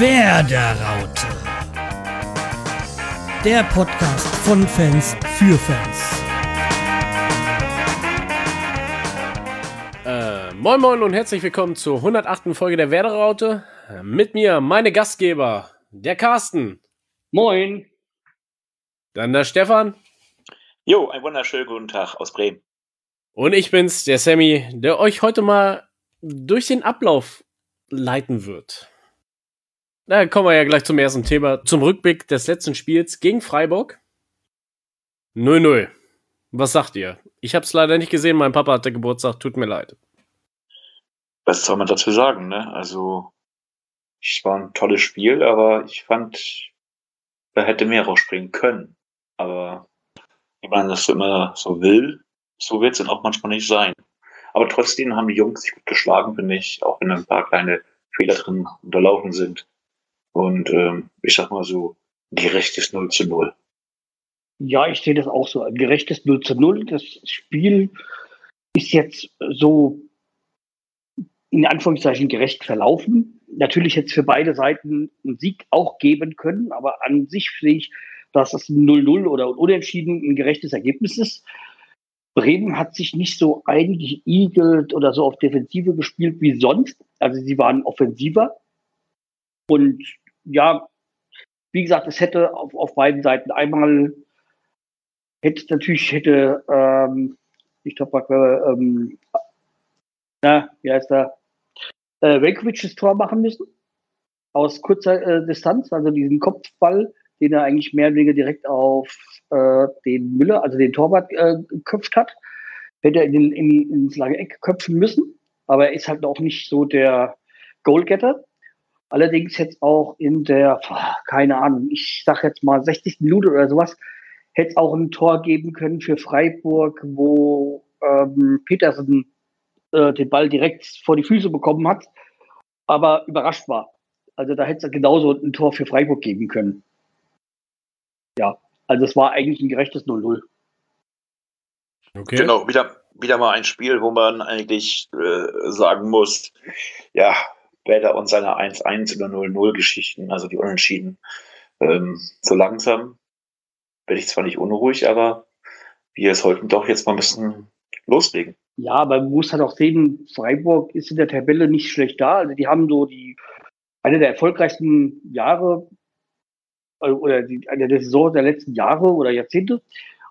Werderaute. Der Podcast von Fans für Fans. Äh, moin Moin und herzlich willkommen zur 108. Folge der Werderaute. Mit mir meine Gastgeber, der Carsten. Moin. Dann der Stefan. Jo, einen wunderschönen guten Tag aus Bremen. Und ich bin's, der Sammy, der euch heute mal durch den Ablauf leiten wird. Da kommen wir ja gleich zum ersten Thema, zum Rückblick des letzten Spiels gegen Freiburg. 0-0. Was sagt ihr? Ich habe es leider nicht gesehen, mein Papa hatte Geburtstag, tut mir leid. Was soll man dazu sagen, ne? Also, es war ein tolles Spiel, aber ich fand, da hätte mehr rausspringen können. Aber wie man das immer so will, so wird es dann auch manchmal nicht sein. Aber trotzdem haben die Jungs sich gut geschlagen, finde ich, auch wenn ein paar kleine Fehler drin unterlaufen sind. Und ähm, ich sag mal so, gerechtes 0 zu 0. Ja, ich sehe das auch so. Ein gerechtes 0 zu 0. Das Spiel ist jetzt so in Anführungszeichen gerecht verlaufen. Natürlich hätte es für beide Seiten einen Sieg auch geben können, aber an sich sehe ich, dass es ein 0-0 oder Unentschieden ein gerechtes Ergebnis ist. Bremen hat sich nicht so eingeigelt oder so auf Defensive gespielt wie sonst. Also sie waren offensiver. Und ja, wie gesagt, es hätte auf, auf beiden Seiten einmal hätte natürlich hätte ähm, ich glaube äh, ähm, na wie heißt er äh, Velkovic das Tor machen müssen aus kurzer äh, Distanz, also diesen Kopfball, den er eigentlich mehr oder weniger direkt auf äh, den Müller, also den Torwart äh, geköpft hat, hätte er in, in, ins lange Eck köpfen müssen, aber er ist halt auch nicht so der Goalgetter. Allerdings jetzt auch in der, keine Ahnung, ich sag jetzt mal 60 Minuten oder sowas, hätte es auch ein Tor geben können für Freiburg, wo ähm, Petersen äh, den Ball direkt vor die Füße bekommen hat, aber überrascht war. Also da hätte es genauso ein Tor für Freiburg geben können. Ja, also es war eigentlich ein gerechtes 0-0. Okay. Genau, wieder, wieder mal ein Spiel, wo man eigentlich äh, sagen muss, ja, Werder und seine 1-1 oder 0-0 Geschichten, also die Unentschieden, ähm, so langsam bin ich zwar nicht unruhig, aber wir sollten doch jetzt mal ein bisschen loslegen. Ja, aber man muss halt auch sehen, Freiburg ist in der Tabelle nicht schlecht da. Also die haben so die eine der erfolgreichsten Jahre äh, oder die, eine der Saison der letzten Jahre oder Jahrzehnte.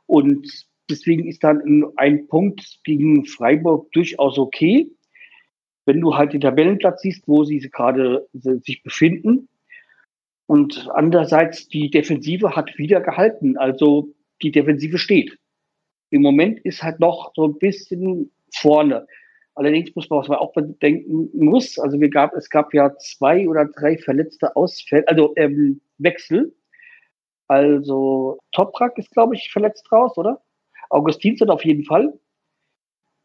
Und deswegen ist dann ein Punkt gegen Freiburg durchaus okay wenn du halt den Tabellenplatz siehst, wo sie gerade sich befinden. Und andererseits, die Defensive hat wieder gehalten. Also die Defensive steht. Im Moment ist halt noch so ein bisschen vorne. Allerdings muss man, was man auch bedenken muss, also wir gab, es gab ja zwei oder drei verletzte Ausfälle, also ähm, Wechsel. Also Toprak ist, glaube ich, verletzt raus, oder? Augustinsson auf jeden Fall.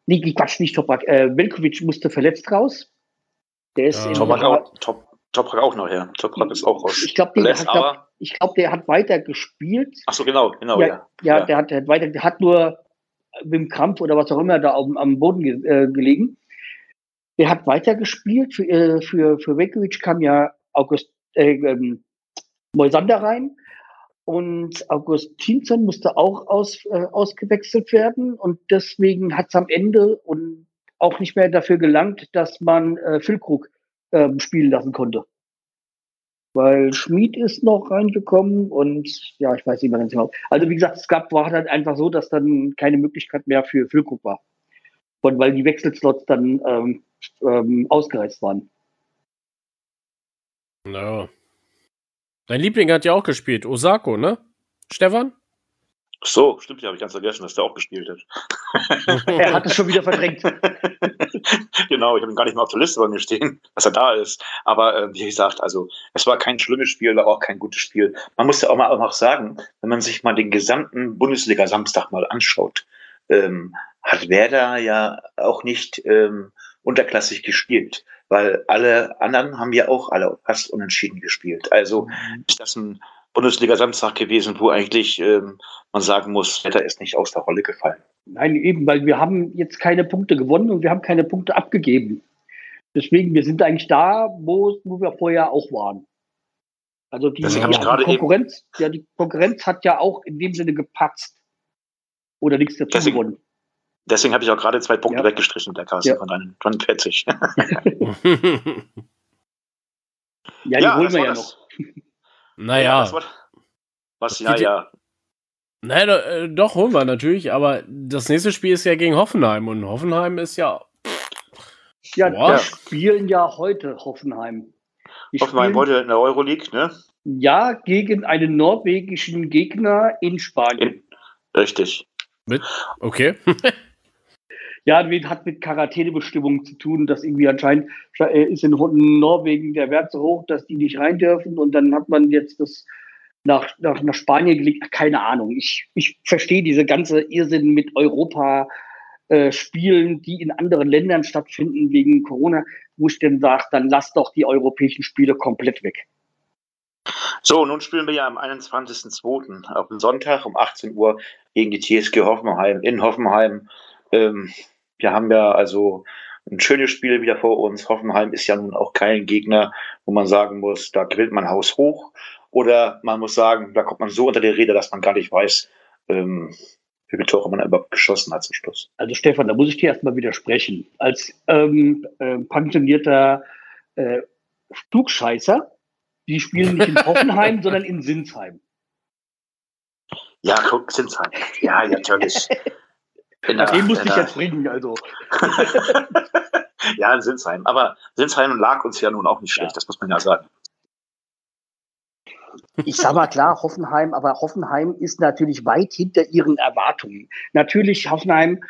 Nee, Quatsch, nicht Toprak. Äh, Velkovic musste verletzt raus. Der ist ja. Toprak, auch, Top, Toprak auch noch, ja. Toprak ist auch raus. Ich glaube, der, glaub, glaub, der hat weiter gespielt. Ach so, genau, genau, ja. Ja, ja, ja. Der, hat, der hat weiter, der hat nur mit dem Krampf oder was auch immer da am, am Boden ge, äh, gelegen. Der hat weiter gespielt. Für, äh, für, für Velkovic kam ja August, äh, ähm, Moisander rein. Und Augustinsson musste auch aus, äh, ausgewechselt werden. Und deswegen hat es am Ende und auch nicht mehr dafür gelangt, dass man äh, Füllkrug äh, spielen lassen konnte. Weil Schmid ist noch reingekommen und ja, ich weiß nicht mehr ganz genau. Also wie gesagt, es gab, war halt einfach so, dass dann keine Möglichkeit mehr für Füllkrug war. Und weil die Wechselslots dann ähm, ähm, ausgereist waren. No. Dein Liebling hat ja auch gespielt, Osako, ne? Stefan? So, stimmt, ja, habe ich ganz vergessen, dass der auch gespielt hat. er hat es schon wieder verdrängt. genau, ich habe ihn gar nicht mal auf der Liste bei mir stehen, dass er da ist. Aber äh, wie gesagt, also es war kein schlimmes Spiel, aber auch kein gutes Spiel. Man muss ja auch mal auch sagen, wenn man sich mal den gesamten Bundesliga-Samstag mal anschaut, ähm, hat Werder ja auch nicht ähm, unterklassig gespielt weil alle anderen haben ja auch alle fast unentschieden gespielt. Also mhm. ist das ein Bundesliga-Samstag gewesen, wo eigentlich ähm, man sagen muss, Wetter ist nicht aus der Rolle gefallen. Nein, eben, weil wir haben jetzt keine Punkte gewonnen und wir haben keine Punkte abgegeben. Deswegen, wir sind eigentlich da, wo, wo wir vorher auch waren. Also die, hab die Konkurrenz, ja, die Konkurrenz hat ja auch in dem Sinne gepatzt. Oder nichts dazu Deswegen- gewonnen. Deswegen habe ich auch gerade zwei Punkte Ja. weggestrichen, der Carsten, Ja. von deinen 49. Ja, die holen das wir ja das. noch. naja. das war, was, ja, ja. Naja, do- äh, doch, holen wir natürlich, aber das nächste Spiel ist ja gegen Hoffenheim und Hoffenheim ist ja. Ja, Boah. wir spielen ja heute Hoffenheim. Die Hoffenheim wollte in der Euroleague, ne? ja, gegen einen norwegischen Gegner in Spanien. In, richtig. Okay. Ja, hat mit Quarantänebestimmungen zu tun, dass irgendwie anscheinend äh, ist in Norwegen der Wert so hoch, dass die nicht rein dürfen und dann hat man jetzt das nach, nach, nach Spanien gelegt. Keine Ahnung. Ich, ich verstehe diese ganze Irrsinn mit Europa. äh, Spielen, die in anderen Ländern stattfinden wegen Corona, wo ich dann sage, dann lass doch die europäischen Spiele komplett weg. So, nun spielen wir ja am 21.02. auf dem Sonntag um 18 Uhr gegen die TSG Hoffenheim in Hoffenheim. Ähm, wir haben ja also ein schönes Spiel wieder vor uns. Hoffenheim ist ja nun auch kein Gegner, wo man sagen muss, da gewinnt man Haus hoch. Oder man muss sagen, da kommt man so unter die Rede, dass man gar nicht weiß, ähm, wie viele Tore man überhaupt geschossen hat zum Schluss. Also Stefan, da muss ich dir erstmal widersprechen. Als ähm, äh, pensionierter äh, Flugscheißer, die spielen nicht in Hoffenheim, sondern in Sinsheim. Ja, guck, Sinsheim. Ja, natürlich. In der- Den musste ich jetzt bringen, also. ja, in Sinsheim. Aber Sinsheim lag uns ja nun auch nicht schlecht, Ja. das muss man ja sagen. Ich sag mal klar, Hoffenheim, aber Hoffenheim ist natürlich weit hinter ihren Erwartungen. Natürlich, Hoffenheim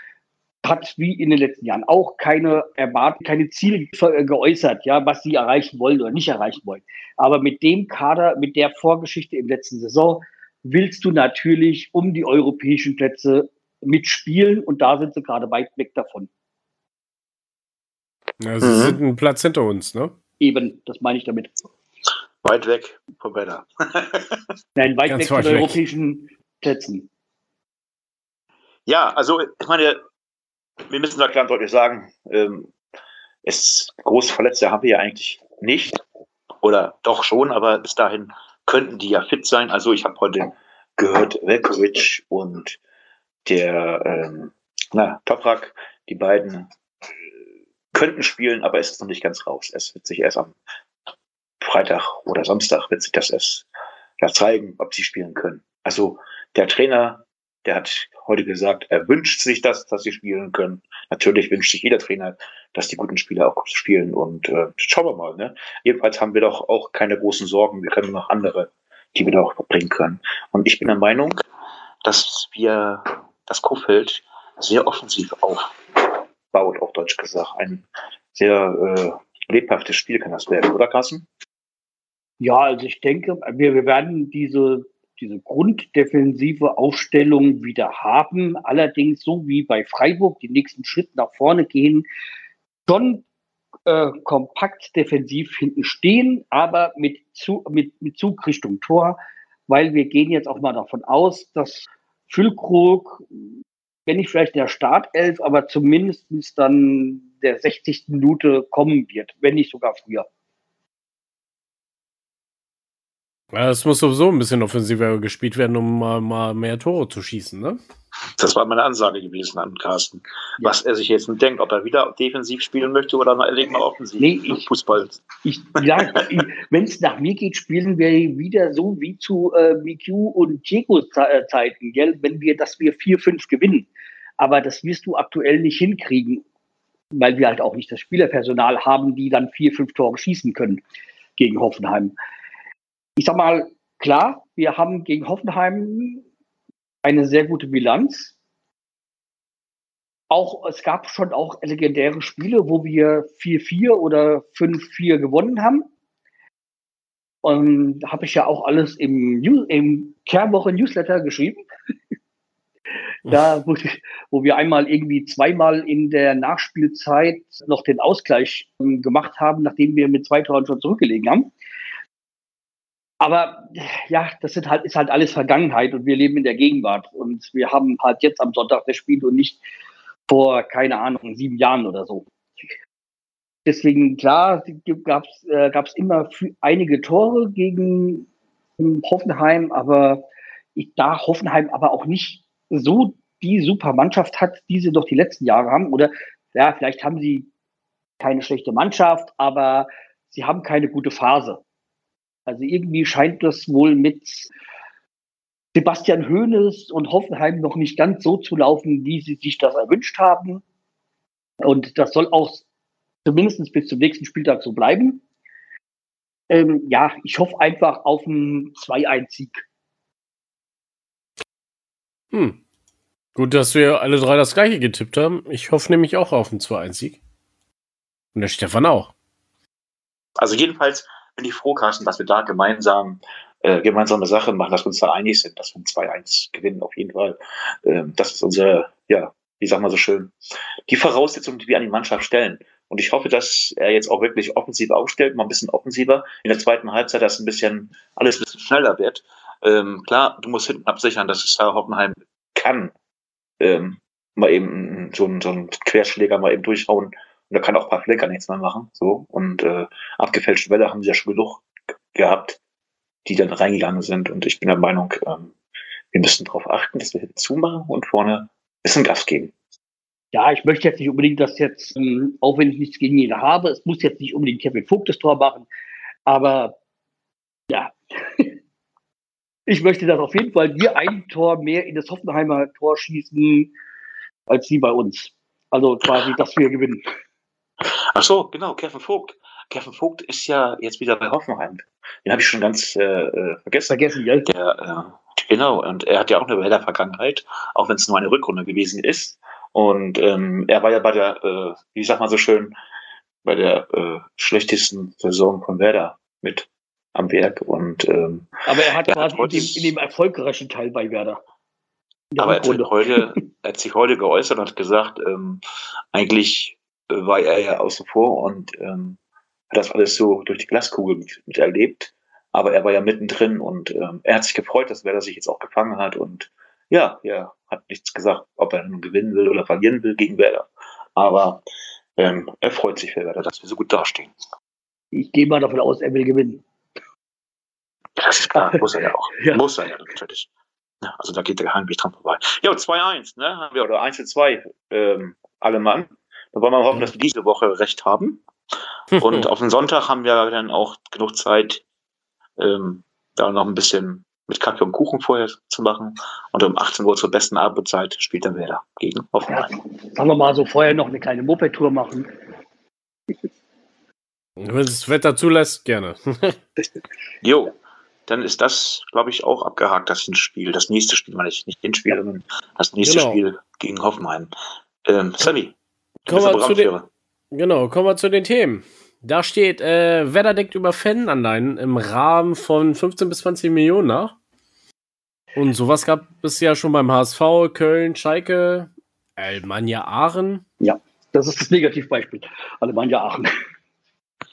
hat wie in den letzten Jahren auch keine Erwartungen, keine Ziele ge- geäußert, ja, was sie erreichen wollen oder nicht erreichen wollen. Aber mit dem Kader, mit der Vorgeschichte im letzten Saison, willst du natürlich um die europäischen Plätze mitspielen und da sind sie gerade weit weg davon. Ja, sie Mhm. sind einen Platz hinter uns, ne? Eben, das meine ich damit. Weit weg vom Wetter. Nein, weit Ganz weg von europäischen Plätzen. Ja, also ich meine, wir müssen da klar und deutlich sagen, ähm, es große Verletzte haben wir ja eigentlich nicht. Oder doch schon, aber bis dahin könnten die ja fit sein. Also ich habe heute gehört, Velkovic und der ähm, na, Toprak, die beiden äh, könnten spielen, aber es ist noch nicht ganz raus. Es wird sich erst am Freitag oder Samstag wird sich das erst ja, zeigen, ob sie spielen können. Also der Trainer, der hat heute gesagt, er wünscht sich das, dass sie spielen können. Natürlich wünscht sich jeder Trainer, dass die guten Spieler auch spielen und äh, schauen wir mal. Ne? Jedenfalls haben wir doch auch keine großen Sorgen. Wir können noch andere, die wir doch bringen können. Und ich bin der Meinung, dass wir das Kofeld sehr offensiv aufbaut, auf Deutsch gesagt. Ein sehr äh, lebhaftes Spiel kann das werden, oder Carsten? Ja, also ich denke, wir, wir werden diese, diese grunddefensive Aufstellung wieder haben. Allerdings so wie bei Freiburg den nächsten Schritt nach vorne gehen, schon äh, kompakt defensiv hinten stehen, aber mit, zu, mit, mit Zug Richtung Tor, weil wir gehen jetzt auch mal davon aus, dass Füllkrug, wenn nicht vielleicht der Startelf, aber zumindest dann der 60. Minute kommen wird, wenn nicht sogar früher. Es muss sowieso ein bisschen offensiver gespielt werden, um mal, mal mehr Tore zu schießen, ne? Das war meine Ansage gewesen an Carsten. Ja. Was er sich jetzt nun denkt, ob er wieder defensiv spielen möchte oder mal legt mal offensiv Nee, ich- Fußball. Ich, ja, wenn es nach mir geht, spielen wir wieder so wie zu äh, MQ und Diego-Zeiten, gell? Wenn wir, dass wir 4-5 gewinnen. Aber das wirst du aktuell nicht hinkriegen, weil wir halt auch nicht das Spielerpersonal haben, die dann 4-5 Tore schießen können gegen Hoffenheim. Ich sag mal, klar, wir haben gegen Hoffenheim eine sehr gute Bilanz. Auch, es gab schon auch legendäre Spiele, wo wir 4-4 oder 5-4 gewonnen haben. Und da habe ich ja auch alles im, New- im Kernwoche-Newsletter geschrieben. da, wo, wo wir einmal irgendwie zweimal in der Nachspielzeit noch den Ausgleich ähm, gemacht haben, nachdem wir mit zwei Toren schon zurückgelegen haben. Aber ja, das sind halt, ist halt alles Vergangenheit und wir leben in der Gegenwart. Und wir haben halt jetzt am Sonntag das Spiel und nicht vor, keine Ahnung, sieben Jahren oder so. Deswegen, klar, gab es äh, gab's immer einige Tore gegen Hoffenheim, aber ich, da Hoffenheim aber auch nicht so die super Mannschaft hat, die sie doch die letzten Jahre haben, oder ja, vielleicht haben sie keine schlechte Mannschaft, aber sie haben keine gute Phase. Also irgendwie scheint das wohl mit Sebastian Hoeneß und Hoffenheim noch nicht ganz so zu laufen, wie sie sich das erwünscht haben. Und das soll auch zumindest bis zum nächsten Spieltag so bleiben. Ähm, ja, ich hoffe einfach auf einen 2-1-Sieg. Hm. Gut, dass wir alle drei das gleiche getippt haben. Ich hoffe nämlich auch auf einen 2-1-Sieg. Und der Stefan auch. Also jedenfalls bin ich froh, Carsten, dass wir da gemeinsam äh, gemeinsame Sache machen, dass wir uns da einig sind, dass wir ein 2-1 gewinnen, auf jeden Fall. Ähm, das ist unsere, ja, wie sagen wir so schön, die Voraussetzung, die wir an die Mannschaft stellen. Und ich hoffe, dass er jetzt auch wirklich offensiv aufstellt, mal ein bisschen offensiver. In der zweiten Halbzeit, dass ein bisschen, alles ein bisschen schneller wird. Ähm, klar, du musst hinten absichern, dass es Hoffenheim kann. Ähm, mal eben so einen, so einen Querschläger mal eben durchhauen. Und da kann auch Flecker nichts mehr machen. So. Und äh, abgefälschte Welle haben sie ja schon genug gehabt, die dann reingegangen sind. Und ich bin der Meinung, ähm, wir müssen darauf achten, dass wir hinten zumachen und vorne ein bisschen Gas geben. Ja, ich möchte jetzt nicht unbedingt das jetzt, ähm, auch wenn ich nichts gegen ihn habe, es muss jetzt nicht unbedingt Kevin Vogt das Tor machen, aber ja, ich möchte, dass auf jeden Fall wir ein Tor mehr in das Hoffenheimer Tor schießen, als sie bei uns. Also quasi, dass wir gewinnen. Ach so, genau, Kevin Vogt. Kevin Vogt ist ja jetzt wieder bei Hoffenheim. Den habe ich schon ganz äh, äh vergessen. Vergessen, ja. Der, äh, genau, und er hat ja auch eine Welle Vergangenheit, auch wenn es nur eine Rückrunde gewesen ist. Und ähm, er war ja bei der, äh, wie sagt man so schön, bei der äh, schlechtesten Saison von Werder mit am Werk. Und, ähm, aber er hat quasi in, dem, in dem erfolgreichen Teil bei Werder. Aber er hat, heute, er hat sich heute geäußert und hat gesagt, ähm, eigentlich war er ja außen vor und ähm, hat das alles so durch die Glaskugel miterlebt. Aber er war ja mittendrin und ähm, er hat sich gefreut, dass Werder sich jetzt auch gefangen hat und ja, er hat nichts gesagt, ob er nun gewinnen will oder verlieren will gegen Werder. Aber ähm, er freut sich für Werder, dass wir so gut dastehen. Ich gehe mal davon aus, er will gewinnen. Das ist klar, muss er ja auch. ja. Muss er ja natürlich. Also da geht der Heimweg dran vorbei. Ja, 2-1, ne? Haben wir, oder 1-2, ähm, alle Mann. Da wollen wir hoffen, dass wir diese Woche recht haben. Und auf den Sonntag haben wir dann auch genug Zeit, ähm, da noch ein bisschen mit Kaffee und Kuchen vorher zu machen. Und um 18 Uhr zur besten Abendzeit spielt dann Werder gegen Hoffenheim. Ja, sagen wir mal so vorher noch eine kleine Moped-Tour machen. Wenn das Wetter zulässt, gerne. jo, dann ist das, glaube ich, auch abgehakt, das Hinspiel. Das nächste Spiel, meine ich, nicht Hinspiel, sondern das nächste genau. Spiel gegen Hoffenheim. Ähm, Sammy, kommen wir zu den, genau, kommen wir zu den Themen. Da steht, äh, Werder denkt über Fananleihen im Rahmen von 15 bis 20 Millionen nach. Und sowas gab es ja schon beim HSV, Köln, Schalke, Alemannia Aachen. Ja, das ist das Negativbeispiel. Alemannia Aachen.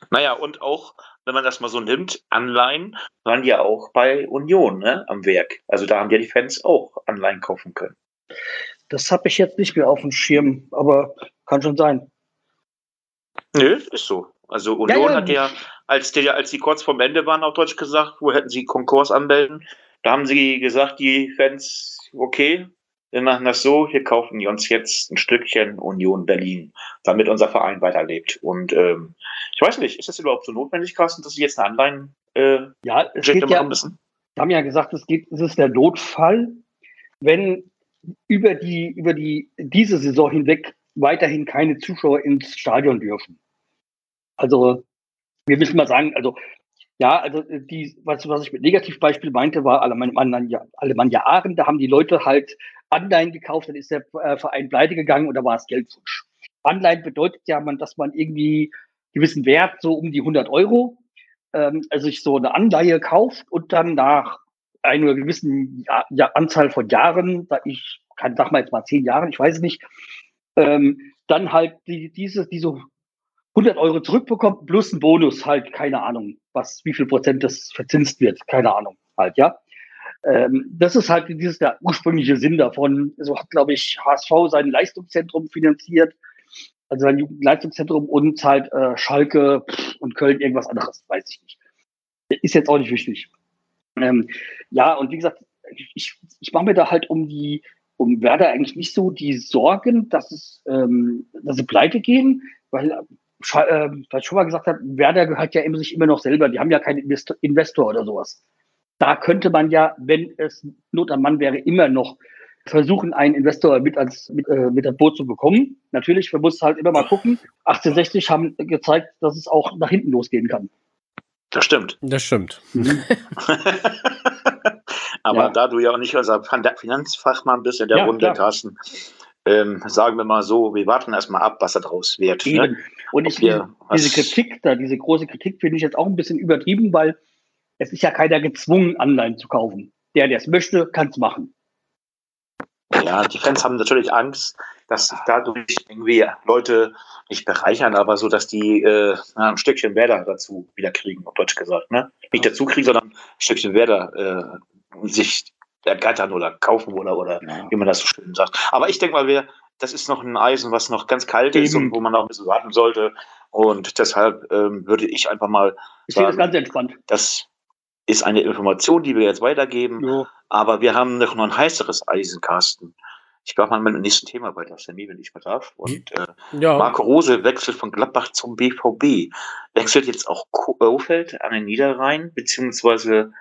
Naja, und auch, wenn man das mal so nimmt, Anleihen waren ja auch bei Union ne, am Werk. Also da haben ja die Fans auch Anleihen kaufen können. Das habe ich jetzt nicht mehr auf dem Schirm, aber kann schon sein. Nö, ist so. Also Union ja, ja. hat ja, als die, als die kurz vorm Ende waren, auf Deutsch gesagt, wo hätten sie Konkurs anmelden, da haben sie gesagt, die Fans, okay, wir machen das so, hier kaufen die uns jetzt ein Stückchen Union Berlin, damit unser Verein weiterlebt. Und ähm, ich weiß nicht, ist das überhaupt so notwendig, Carsten, dass sie jetzt eine Anleihen äh, ja, es geht ja, müssen? Wir haben ja gesagt, es, geht, es ist der Notfall, wenn über die, über die, diese Saison hinweg weiterhin keine Zuschauer ins Stadion dürfen. Also, wir müssen mal sagen, also, ja, also, die, was, was ich mit Negativbeispiel meinte, war Alemannia, Alemannia Aachen, da haben die Leute halt Anleihen gekauft, dann ist der äh, Verein pleite gegangen und da war es Geldwunsch. Anleihen bedeutet ja, man, dass man irgendwie gewissen Wert, so um die 100 Euro, ähm, also sich so eine Anleihe kauft und dann nach einer gewissen ja, ja, Anzahl von Jahren, da ich kann, sag mal jetzt mal zehn Jahren, ich weiß es nicht, ähm, dann halt die, diese, diese 100 Euro zurückbekommt, plus ein Bonus, halt, keine Ahnung, was, wie viel Prozent das verzinst wird, keine Ahnung, halt, ja. Ähm, das ist halt dieses der ursprüngliche Sinn davon. So hat, glaube ich, HSV sein Leistungszentrum finanziert. Also ein Jugendleistungszentrum und halt äh, Schalke und Köln irgendwas anderes, weiß ich nicht. Ist jetzt auch nicht wichtig. Ähm, ja, und wie gesagt, ich, ich mache mir da halt um die, um Werder eigentlich nicht so die Sorgen, dass es, ähm, dass sie pleite gehen, weil, äh, weil schon mal gesagt hat, Werder gehört ja immer sich immer noch selber. Die haben ja keinen Investor, Investor oder sowas. Da könnte man ja, wenn es Not am Mann wäre, immer noch versuchen, einen Investor mit ans mit, äh, mit an Boot zu bekommen. Natürlich, wir mussten halt immer mal gucken. 1860 haben gezeigt, dass es auch nach hinten losgehen kann. Das stimmt. Das stimmt. Mhm. Aber Ja. da du ja auch nicht unser Finanzfachmann bist in der Ja, Runde, klar. Carsten, ähm, sagen wir mal so, wir warten erstmal ab, was da draus wird. Ne? Und ich, wir diese, Kritik da, diese große Kritik finde ich jetzt auch ein bisschen übertrieben, weil es ist ja keiner gezwungen, Anleihen zu kaufen. Der, der es möchte, kann es machen. Ja, die Fans haben natürlich Angst, dass sich dadurch irgendwie Leute nicht bereichern, aber so, dass die äh, ein Stückchen Werder dazu wieder kriegen, auf Deutsch gesagt. Ne? Nicht dazu kriegen, sondern ein Stückchen Werder äh, sich ergattern oder kaufen oder, oder wie man das so schön sagt. Aber ich denke mal, wir, das ist noch ein Eisen, was noch ganz kalt ist Eben. und wo man noch ein bisschen warten sollte. Und deshalb ähm, würde ich einfach mal Ich sehe das sagen, ganz entspannt. das ist eine Information, die wir jetzt weitergeben. Jo. Aber wir haben noch ein heißeres Eisenkasten. Ich mache mal mit dem nächsten Thema weiter, Sammy, wenn ich mal darf. Und äh, Ja. Marco Rose wechselt von Gladbach zum BVB. Wechselt jetzt auch Kofeld an den Niederrhein, beziehungsweise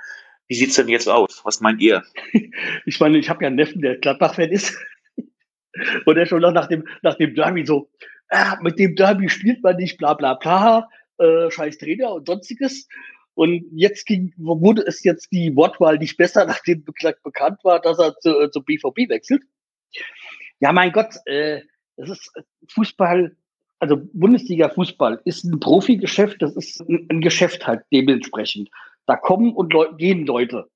wie sieht's denn jetzt aus? Was meint ihr? Ich meine, ich habe ja einen Neffen, der Gladbach-Fan ist. Und der schon nach dem, nach dem Derby so, ah, mit dem Derby spielt man nicht, bla bla bla, äh, scheiß Trainer und sonstiges. Und jetzt ging, wurde es jetzt die Wortwahl nicht besser, nachdem bekannt war, dass er zu, äh, zum BVB wechselt. Ja, mein Gott, äh, das ist äh, Fußball, also Bundesliga-Fußball ist ein Profigeschäft, das ist ein, ein Geschäft halt dementsprechend. Da kommen und Leu gehen Leute.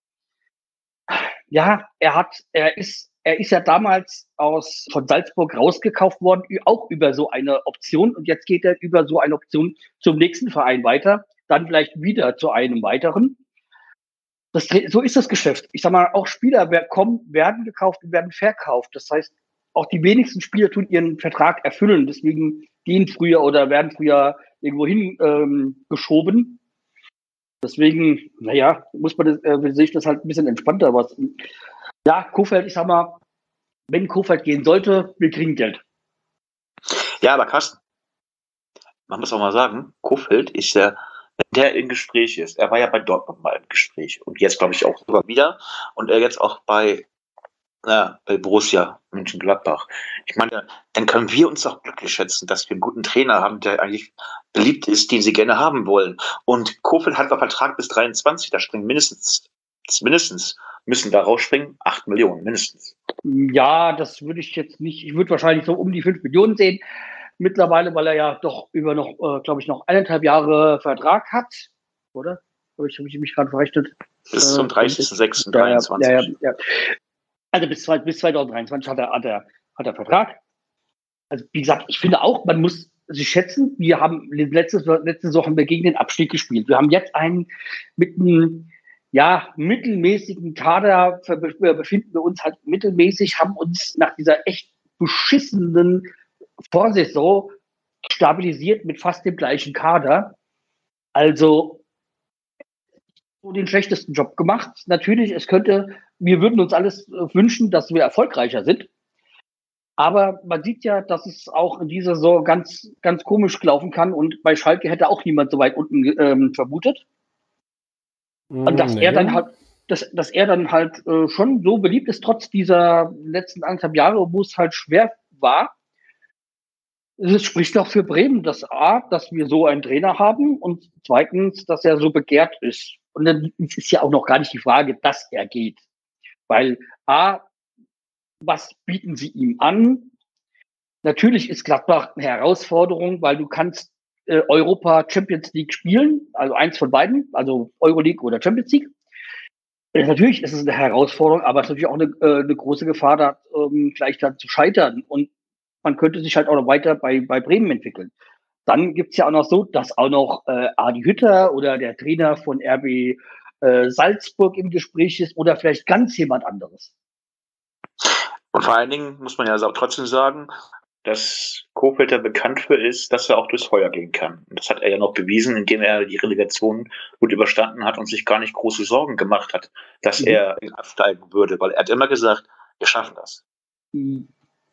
Ja, er hat, er ist, er ist ja damals aus von Salzburg rausgekauft worden, auch über so eine Option und jetzt geht er über so eine Option zum nächsten Verein weiter, dann vielleicht wieder zu einem weiteren. Das, so ist das Geschäft. Ich sag mal, auch Spieler kommen, werden gekauft und werden verkauft. Das heißt, auch die wenigsten Spieler tun ihren Vertrag erfüllen. Deswegen gehen früher oder werden früher irgendwo hin ähm. Deswegen, naja, muss man das, äh, sehe ich das halt ein bisschen entspannter. Was, ja, Kofeld, ich sag mal, wenn Kofeld gehen sollte, wir kriegen Geld. Ja, aber Carsten, man muss auch mal sagen, Kofeld ist ja, wenn der im Gespräch ist, er war ja bei Dortmund mal im Gespräch und jetzt glaube ich auch sogar wieder und er jetzt auch bei, ja, bei Borussia Mönchengladbach. Ich meine, dann können wir uns doch glücklich schätzen, dass wir einen guten Trainer haben, der eigentlich beliebt ist, den sie gerne haben wollen. Und Kofeld hat einen Vertrag bis 23, da springen mindestens, mindestens müssen da rausspringen, 8 Millionen, mindestens. Ja, das würde ich jetzt nicht, ich würde wahrscheinlich so um die 5 Millionen sehen. Mittlerweile, weil er ja doch über noch, äh, glaube ich, noch eineinhalb Jahre Vertrag hat, oder? Habe ich, mich gerade verrechnet? Bis zum Äh, 30.06.23. Ja, ja, ja, ja. Also bis, bis 2023 hat er, hat, er, hat er Vertrag. Also wie gesagt, ich finde auch, man muss sich schätzen. Wir haben letzte, letzte haben wir gegen den Abstieg gespielt. Wir haben jetzt einen mit einem ja, mittelmäßigen Kader befinden wir uns halt mittelmäßig, haben uns nach dieser echt beschissenen Vorsaison stabilisiert mit fast dem gleichen Kader. Also so den schlechtesten Job gemacht. Natürlich, es könnte, wir würden uns alles äh, wünschen, dass wir erfolgreicher sind. Aber man sieht ja, dass es auch in dieser Saison ganz, ganz komisch laufen kann. Und bei Schalke hätte auch niemand so weit unten ähm, vermutet. Und dass Mhm, er dann halt, dass, dass er dann halt äh, schon so beliebt ist, trotz dieser letzten anderthalb Jahre, wo es halt schwer war. Es spricht doch für Bremen, dass A, dass wir so einen Trainer haben und zweitens, dass er so begehrt ist. Und dann ist ja auch noch gar nicht die Frage, dass er geht. Weil A, was bieten sie ihm an? Natürlich ist Gladbach eine Herausforderung, weil du kannst äh, Europa Champions League spielen, also eins von beiden, also Euroleague oder Champions League. Äh, Natürlich ist es eine Herausforderung, aber es ist natürlich auch eine, äh, eine große Gefahr, da ähm, vielleicht dann zu scheitern. Und man könnte sich halt auch noch weiter bei, bei Bremen entwickeln. Dann gibt's ja auch noch so, dass auch noch äh, Adi Hütter oder der Trainer von RB äh, Salzburg im Gespräch ist oder vielleicht ganz jemand anderes. Und vor allen Dingen muss man ja auch trotzdem sagen, dass Kofeld da bekannt für ist, dass er auch durchs Feuer gehen kann. Und das hat er ja noch bewiesen, indem er die Relegation gut überstanden hat und sich gar nicht große Sorgen gemacht hat, dass mhm. er absteigen würde, weil er hat immer gesagt, wir schaffen das.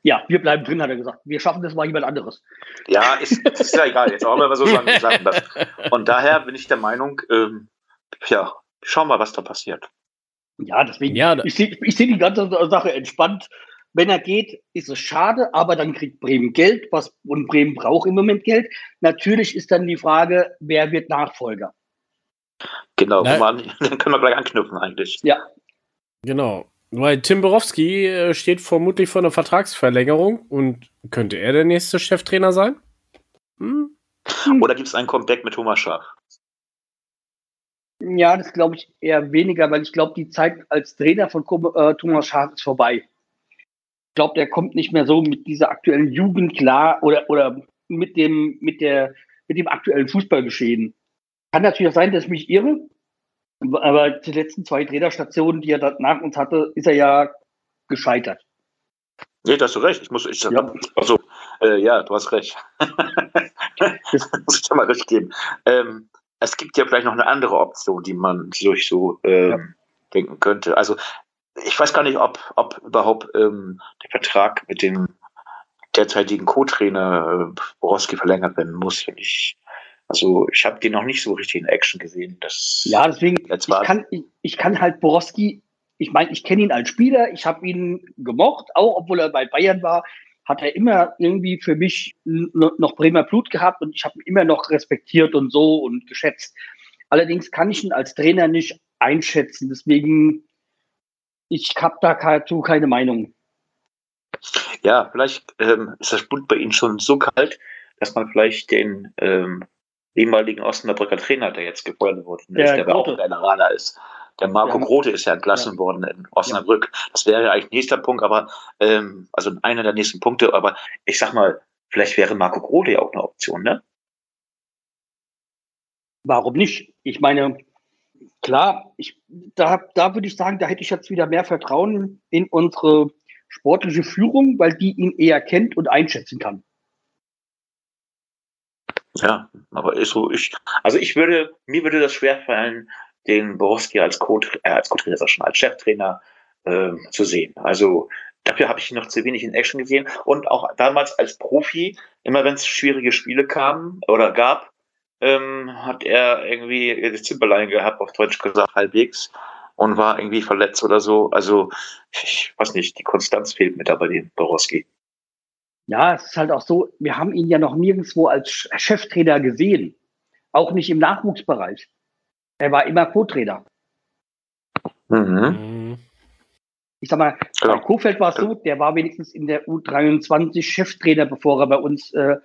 Ja, wir bleiben drin, hat er gesagt. Wir schaffen das mal jemand anderes. Ja, ist, ist ja egal. Jetzt auch mal so sagen, wir. Und daher bin ich der Meinung, ähm, ja, schauen wir, was da passiert. Ja, deswegen, ja, ich sehe ich seh die ganze Sache entspannt. Wenn er geht, ist es schade, aber dann kriegt Bremen Geld, was und Bremen braucht im Moment Geld. Natürlich ist dann die Frage, wer wird Nachfolger? Genau, man, dann können wir gleich anknüpfen eigentlich. Ja. Genau. Weil Tim Borowski äh, steht vermutlich vor einer Vertragsverlängerung und könnte er der nächste Cheftrainer sein? Hm? Oder gibt es ein Comeback mit Thomas Schaaf? Ja, das glaube ich eher weniger, weil ich glaube, die Zeit als Trainer von äh, Thomas Schaaf ist vorbei glaube, der kommt nicht mehr so mit dieser aktuellen Jugend klar oder, oder mit dem, mit der, mit dem aktuellen Fußballgeschehen. Kann natürlich auch sein, dass ich mich irre, aber die letzten zwei Trainerstationen, die er nach uns hatte, ist er ja gescheitert. Nee, da hast du recht. Ich muss, ich, ja. also, äh, ja, du hast recht. das muss ich dir mal recht geben. Ähm, es gibt ja vielleicht noch eine andere Option, die man sich so ähm, ja. denken könnte. Also ich weiß gar nicht, ob, ob überhaupt ähm, der Vertrag mit dem derzeitigen Co-Trainer äh, Borowski verlängert werden muss. Ich, also ich habe den noch nicht so richtig in Action gesehen. Das ja, deswegen, ich kann, ich, ich kann halt Borowski, ich meine, ich kenne ihn als Spieler, ich habe ihn gemocht, auch obwohl er bei Bayern war, hat er immer irgendwie für mich noch Bremer Blut gehabt und ich habe ihn immer noch respektiert und so und geschätzt. Allerdings kann ich ihn als Trainer nicht einschätzen. Deswegen ich habe dazu keine Meinung. Ja, vielleicht ähm, ist das Blut bei Ihnen schon so kalt, dass man vielleicht den ähm, ehemaligen Osnabrücker Trainer, der jetzt gefeuert wurde, der, der auch ein Generaler ist, der Marco ja. Grote ist ja entlassen ja. worden in Osnabrück. Ja. Das wäre ja eigentlich nächster Punkt, aber ähm, also einer der nächsten Punkte. Aber ich sag mal, vielleicht wäre Marco Grote ja auch eine Option, ne? Warum nicht? Ich meine, Klar, ich, da, da würde ich sagen, da hätte ich jetzt wieder mehr Vertrauen in unsere sportliche Führung, weil die ihn eher kennt und einschätzen kann. Ja, aber ist so, ich, also ich würde, mir würde das schwerfallen, den Borowski als Co-Trainer, äh, als schon als Cheftrainer äh, zu sehen. Also dafür habe ich ihn noch zu wenig in Action gesehen und auch damals als Profi, immer wenn es schwierige Spiele kamen oder gab, ähm, hat er irgendwie das Zimperlein gehabt, auf Deutsch gesagt, halbwegs, und war irgendwie verletzt oder so. Also, ich weiß nicht, die Konstanz fehlt mir da bei dem Borowski. Ja, es ist halt auch so, wir haben ihn ja noch nirgendwo als Cheftrainer gesehen. Auch nicht im Nachwuchsbereich. Er war immer Co-Trainer. Mhm. Ich sag mal, bei Kofeld war es so, der war wenigstens in der U23 Cheftrainer, bevor er bei uns äh,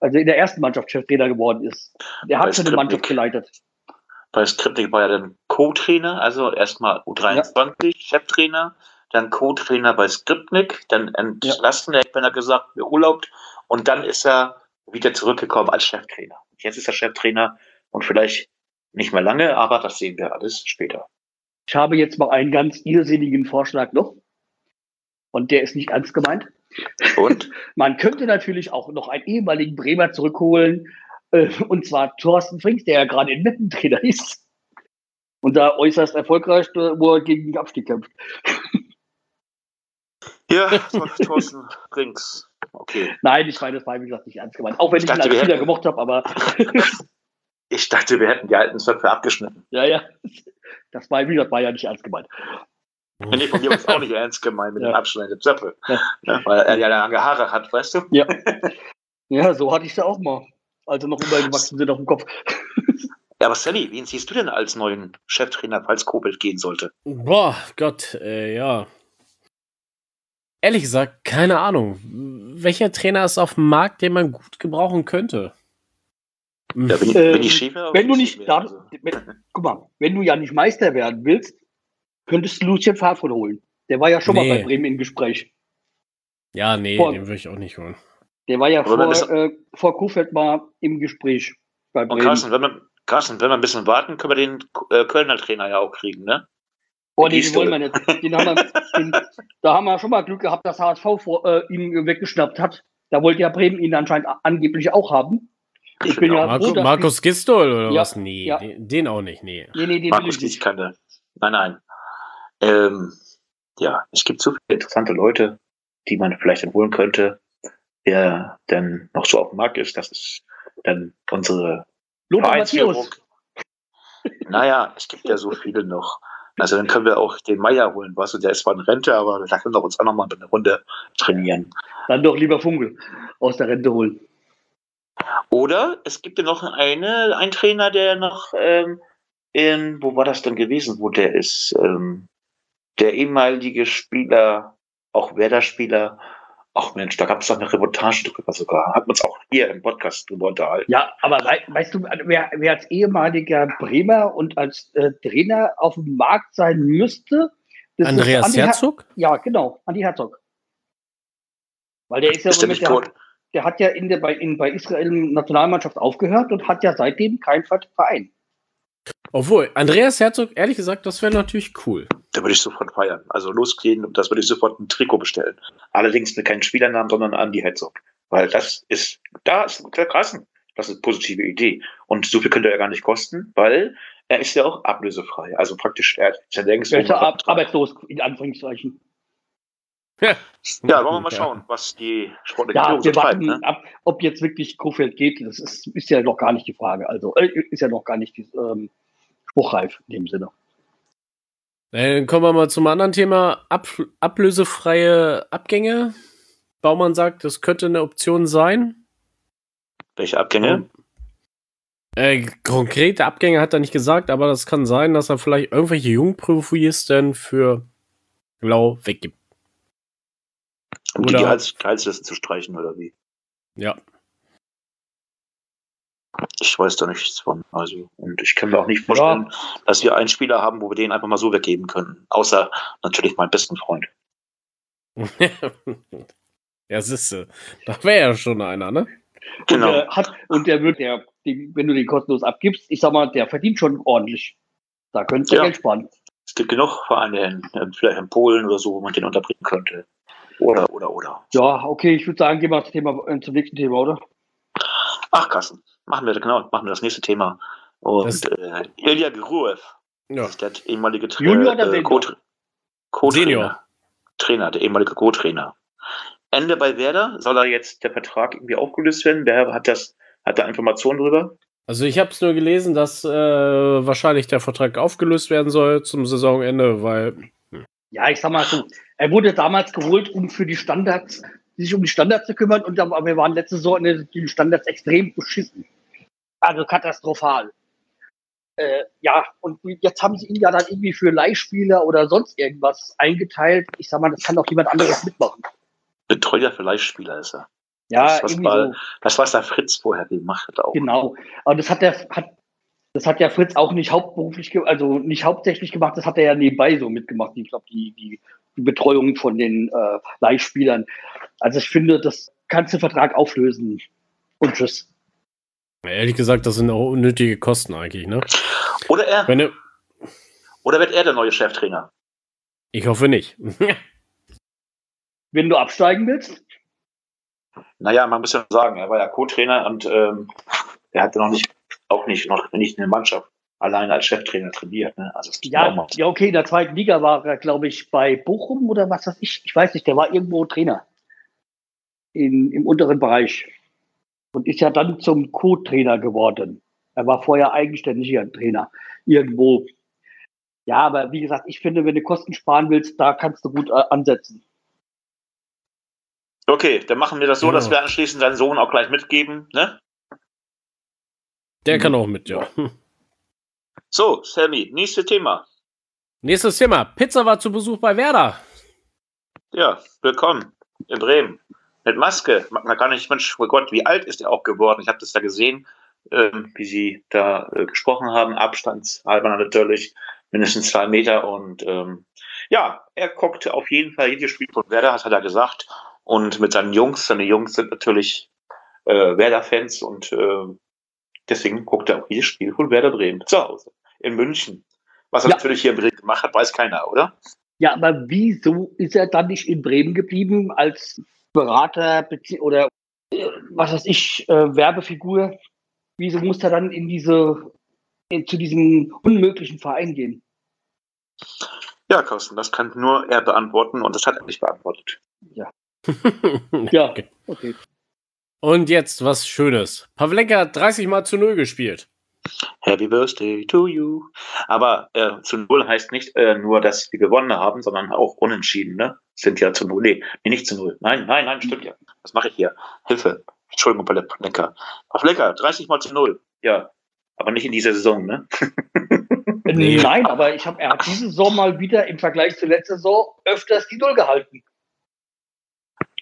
also in der ersten Mannschaft Cheftrainer geworden ist. Der hat schon eine Mannschaft geleitet. Bei Skripnik war er dann Co-Trainer, also erstmal U23 ja. Cheftrainer, dann Co-Trainer bei Skripnik, dann entlassen, ja. wenn er gesagt, beurlaubt und dann ist er wieder zurückgekommen als Cheftrainer. Jetzt ist er Cheftrainer und vielleicht nicht mehr lange, aber das sehen wir alles später. Ich habe jetzt mal einen ganz irrsinnigen Vorschlag noch. Und der ist nicht ernst gemeint. Und? Man könnte natürlich auch noch einen ehemaligen Bremer zurückholen, äh, und zwar Thorsten Frings, der ja gerade in Meppen Trainer ist. Und da äußerst erfolgreich, wo er gegen den Abstieg kämpft. Ja, Thorsten Frings. Okay. Nein, ich meine, das war wie gesagt nicht ernst gemeint. Auch wenn ich, ich dachte, ihn als Spieler gemocht habe, aber. ich dachte, wir hätten die alten Zöpfe abgeschnitten. Ja, ja. Das war, wie gesagt, war ja nicht ernst gemeint. Nee, von mir war es auch nicht ernst gemeint mit ja. dem Abschneiden der Zöpfe. Ja. Ja, weil er ja lange Haare hat, weißt du? Ja. Ja, so hatte ich es ja auch mal, als er noch übergewachsen sind auf dem Kopf. Ja, aber Sally, wen siehst du denn als neuen Cheftrainer, falls Kobelt gehen sollte? Boah, Gott, äh, ja. Ehrlich gesagt, keine Ahnung. Welcher Trainer ist auf dem Markt, den man gut gebrauchen könnte? Ja, bin, ich, bin ich Schäfer? Wenn du nicht, da, wenn, guck mal, wenn du ja nicht Meister werden willst, könntest du Lucien Favre holen. Der war ja schon nee. mal bei Bremen im Gespräch. Ja, nee, vor, den würde ich auch nicht holen. Der war ja vor, äh, vor Kuhfeld mal im Gespräch bei Bremen. Und Carsten, wenn wir, Carsten, wenn wir ein bisschen warten, können wir den äh, Kölner Trainer ja auch kriegen, ne? Oh, den, den wollen wir nicht. Den haben wir, den, da haben wir schon mal Glück gehabt, dass HSV vor, äh, ihn weggeschnappt hat. Da wollte ja Bremen ihn anscheinend angeblich auch haben. Ich bin ja Marco, froh, Markus Gistol oder Ja, was? Nee, ja. den, den auch nicht, nee. die, nee, nee, den Markus ich nicht nicht. keine. Nein, nein. Ähm, ja, es gibt so viele interessante Leute, die man vielleicht dann holen könnte, der dann noch so auf dem Markt ist. Das ist dann unsere Lothar. Matthäus. Naja, es gibt ja so viele noch. Also dann können wir auch den Meier holen, weißt du, der ist zwar in Rente, aber da können wir uns auch noch mal eine Runde trainieren. Dann doch lieber Funkel aus der Rente holen. Oder es gibt ja noch eine, einen Trainer, der noch ähm, in, wo war das denn gewesen, wo der ist, ähm, der ehemalige Spieler, auch Werder-Spieler, ach Mensch, da gab es doch eine Reportage drüber sogar, hat man uns auch hier im Podcast drüber unterhalten. Ja, aber wei weißt du, wer, wer als ehemaliger Bremer und als äh, Trainer auf dem Markt sein müsste? das ist Andreas Andi Her- Herzog? Ja, genau, Andi Herzog. Weil der ist ja Ist der der, tot? hat, der hat ja in der, bei, in, bei Israel Nationalmannschaft aufgehört und hat ja seitdem keinen Verein. Obwohl, Andreas Herzog, ehrlich gesagt, das wäre natürlich cool. Da würde ich sofort feiern. Also losgehen und das würde ich sofort ein Trikot bestellen. Allerdings mit keinen Spielernamen, sondern Andi Herzog. Weil das ist, da ist der krassen. Das ist eine positive Idee. Und so viel könnte er gar nicht kosten, weil er ist ja auch ablösefrei. Also praktisch, er ist ja längst Wer ist ja arbeitslos, in Anführungszeichen. Ja, wollen wir mal schauen, was die sportliche Ja, wir warten Ne? ab, ob jetzt wirklich Kofeld geht, das ist, ist ja noch gar nicht die Frage. Also äh, ist ja noch gar nicht die, ähm, spruchreif in dem Sinne. Dann kommen wir mal zum anderen Thema. Ab, ablösefreie Abgänge. Baumann sagt, das könnte eine Option sein. Welche Abgänge? Äh, konkrete Abgänge hat er nicht gesagt, aber das kann sein, dass er vielleicht irgendwelche Jungprofilisten für Blau weggibt. Um die oder- Gehalts Gehaltsliste zu streichen oder wie? Ja. Ich weiß da nichts von. Also, und ich kann mir auch nicht vorstellen, dass wir einen Spieler haben, wo wir den einfach mal so weggeben können. Außer natürlich meinen besten Freund. ja, siehste. Da wäre ja schon einer, ne? Genau. Und der, hat, und der wird, der, die, wenn du den kostenlos abgibst, ich sag mal, der verdient schon ordentlich. Da könntest du Ja. Geld sparen. Es gibt genug Vereine, in, in, vielleicht in Polen oder so, wo man den unterbringen könnte. Oder, oder, oder. Ja, okay, ich würde sagen, gehen wir zum, Thema, äh, zum nächsten Thema, oder? Ach, Kassen. Machen wir, genau, machen wir das nächste Thema. Und Das- äh, Ilya Geruev, Ja. der ehemalige Tra Junior oder äh? Co- Co-Trainer. Senior. Trainer, der ehemalige Co-Trainer. Ende bei Werder, soll er jetzt der Vertrag irgendwie aufgelöst werden? Wer hat das, hat da Informationen drüber? Also ich habe es nur gelesen, dass äh, wahrscheinlich der Vertrag aufgelöst werden soll zum Saisonende, weil Ja, ich sag mal so, er wurde damals geholt, um für die Standards, sich um die Standards zu kümmern und wir waren letzte Saison in den Standards extrem beschissen. Also katastrophal. Äh, ja, und jetzt haben sie ihn ja dann irgendwie für Leihspieler oder sonst irgendwas eingeteilt. Ich sag mal, das kann doch jemand anderes mitmachen. Betreuer für Leihspieler ist er. Ja, Das, was mal- so. Das, was der Fritz vorher gemacht hat auch. Genau. Aber das hat der hat das hat ja Fritz auch nicht hauptberuflich, also nicht hauptsächlich gemacht, das hat er ja nebenbei so mitgemacht. Ich glaube, die, die, die Betreuung von den äh, Leihspielern. Also ich finde, das kannst du Vertrag auflösen. Und tschüss. ehrlich gesagt, das sind auch unnötige Kosten eigentlich, ne? Oder er, Wenn du, oder wird er der neue Cheftrainer? ich hoffe nicht. Wenn du absteigen willst, Naja, man muss ja sagen, er war ja Co-Trainer und ähm, er hatte noch nicht, auch nicht, noch nicht eine Mannschaft allein als Cheftrainer trainiert. Ne? Also ja, mal- ja, okay, in der zweiten Liga war er, glaube ich, bei Bochum oder was weiß ich. Ich weiß nicht, der war irgendwo Trainer. In, Im unteren Bereich. Und ist ja dann zum Co-Trainer geworden. Er war vorher eigenständiger Trainer. Irgendwo. Ja, aber wie gesagt, ich finde, wenn du Kosten sparen willst, da kannst du gut äh, ansetzen. Okay, dann machen wir das so, Ja. dass wir anschließend seinen Sohn auch gleich mitgeben. Ne? Der kann auch mit, ja. So, Sammy, nächstes Thema. Nächstes Thema. Pizza war zu Besuch bei Werder. Ja, willkommen in Bremen. Mit Maske. Man man kann nicht, Mensch, oh Gott, wie alt ist er auch geworden? Ich habe das da gesehen, ähm, wie sie da äh, gesprochen haben. Abstandshalber natürlich, mindestens zwei Meter. Und ähm, ja, er guckt auf jeden Fall jedes Spiel von Werder, hat er gesagt. Und mit seinen Jungs, seine Jungs sind natürlich äh, Werder-Fans und äh, deswegen guckt er auch jedes Spiel von Werder Bremen zu Hause in München. Was er Ja. natürlich hier in Bremen gemacht hat, weiß keiner, oder? Ja, aber wieso ist er dann nicht in Bremen geblieben als Berater oder was weiß ich, äh, Werbefigur, wieso muss er dann in diese, in, zu diesem unmöglichen Verein gehen? Ja, Carsten, das kann nur er beantworten und das hat er nicht beantwortet. Ja. ja, okay. Und jetzt was Schönes. Pavlenka hat 30 Mal zu Null gespielt. Happy Birthday to you. Aber äh, zu Null heißt nicht äh, nur, dass wir gewonnen haben, sondern auch unentschieden, ne? Sind ja zu Null. Nee, nicht zu Null. Nein, nein, nein, stimmt ja. Was mache ich hier? Hilfe. Entschuldigung, Pavlenka. Pavlenka, 30 Mal zu Null. Ja, aber nicht in dieser Saison, ne? nee. Nein, aber ich hab, er hat diese Saison mal wieder im Vergleich zur letzten Saison öfters die Null gehalten.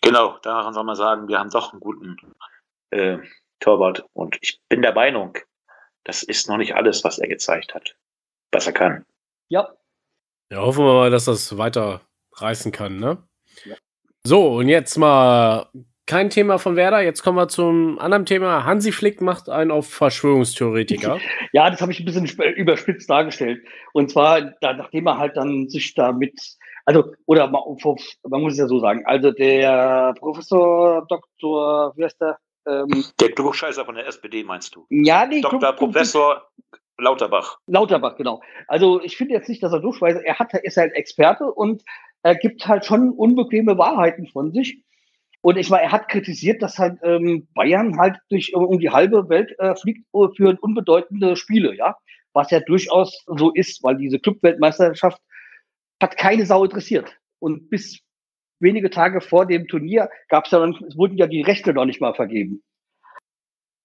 Genau, daran soll man sagen, wir haben doch einen guten äh, Torwart. Und ich bin der Meinung, das ist noch nicht alles, was er gezeigt hat, was er kann. Ja. Ja, hoffen wir mal, dass das weiter reißen kann, ne? Ja. So, und jetzt mal kein Thema von Werder. Jetzt kommen wir zum anderen Thema. Hansi Flick macht einen auf Verschwörungstheoretiker. ja, das habe ich ein bisschen überspitzt dargestellt. Und zwar, da, nachdem er halt dann sich damit, also, oder man muss es ja so sagen, also der Professor Dr., wie heißt der? Ähm, der Klugscheißer von der SPD meinst du? Ja, nee. Dr. Klug, Professor Lauterbach. Lauterbach, genau. Also ich finde jetzt nicht, dass er durchweist. Er hat, er ist halt Experte und er gibt halt schon unbequeme Wahrheiten von sich. Und ich meine, er hat kritisiert, dass halt ähm, Bayern halt durch um die halbe Welt äh, fliegt äh, für unbedeutende Spiele, ja. Was ja durchaus so ist, weil diese Clubweltmeisterschaft hat keine Sau interessiert. Und bis wenige Tage vor dem Turnier gab es ja dann, wurden ja die Rechte noch nicht mal vergeben.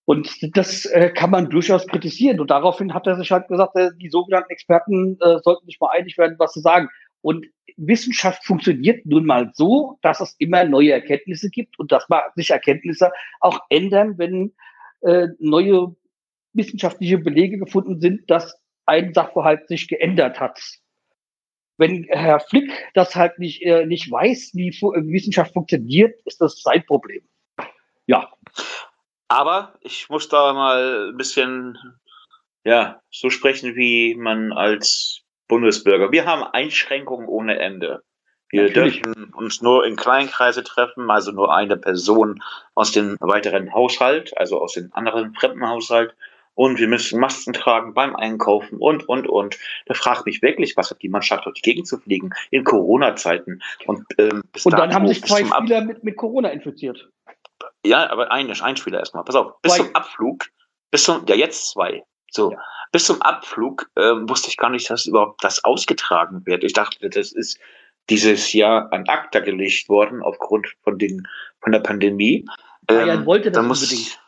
Und das äh, kann man durchaus kritisieren. Und daraufhin hat er sich halt gesagt, äh, die sogenannten Experten äh, sollten sich mal einig werden, was sie sagen. Und Wissenschaft funktioniert nun mal so, dass es immer neue Erkenntnisse gibt und dass man sich Erkenntnisse auch ändern, wenn äh, neue wissenschaftliche Belege gefunden sind, dass ein Sachverhalt sich geändert hat. Wenn Herr Flick das halt nicht, äh, nicht weiß, wie Wissenschaft funktioniert, ist das sein Problem. Ja. Aber ich muss da mal ein bisschen, ja, so sprechen, wie man als Bundesbürger. Wir haben Einschränkungen ohne Ende. Wir Natürlich. dürfen uns nur in Kleinkreise treffen, also nur eine Person aus dem weiteren Haushalt, also aus dem anderen fremden Haushalt. Und wir müssen Masken tragen beim Einkaufen und, und, und. Da fragt mich wirklich, was hat die Mannschaft durch die Gegend zu fliegen in Corona-Zeiten. Und, ähm, und dann haben sich zwei Spieler mit, mit Corona infiziert. Ja, aber ein, ein Spieler erstmal. Pass auf, bis zwei. zum Abflug, bis zum, ja, jetzt zwei. So, ja. bis zum Abflug äh, wusste ich gar nicht, dass überhaupt das ausgetragen wird. Ich dachte, das ist dieses Jahr an ACTA gelegt worden aufgrund von den von der Pandemie. Ähm, wollte das muss, unbedingt.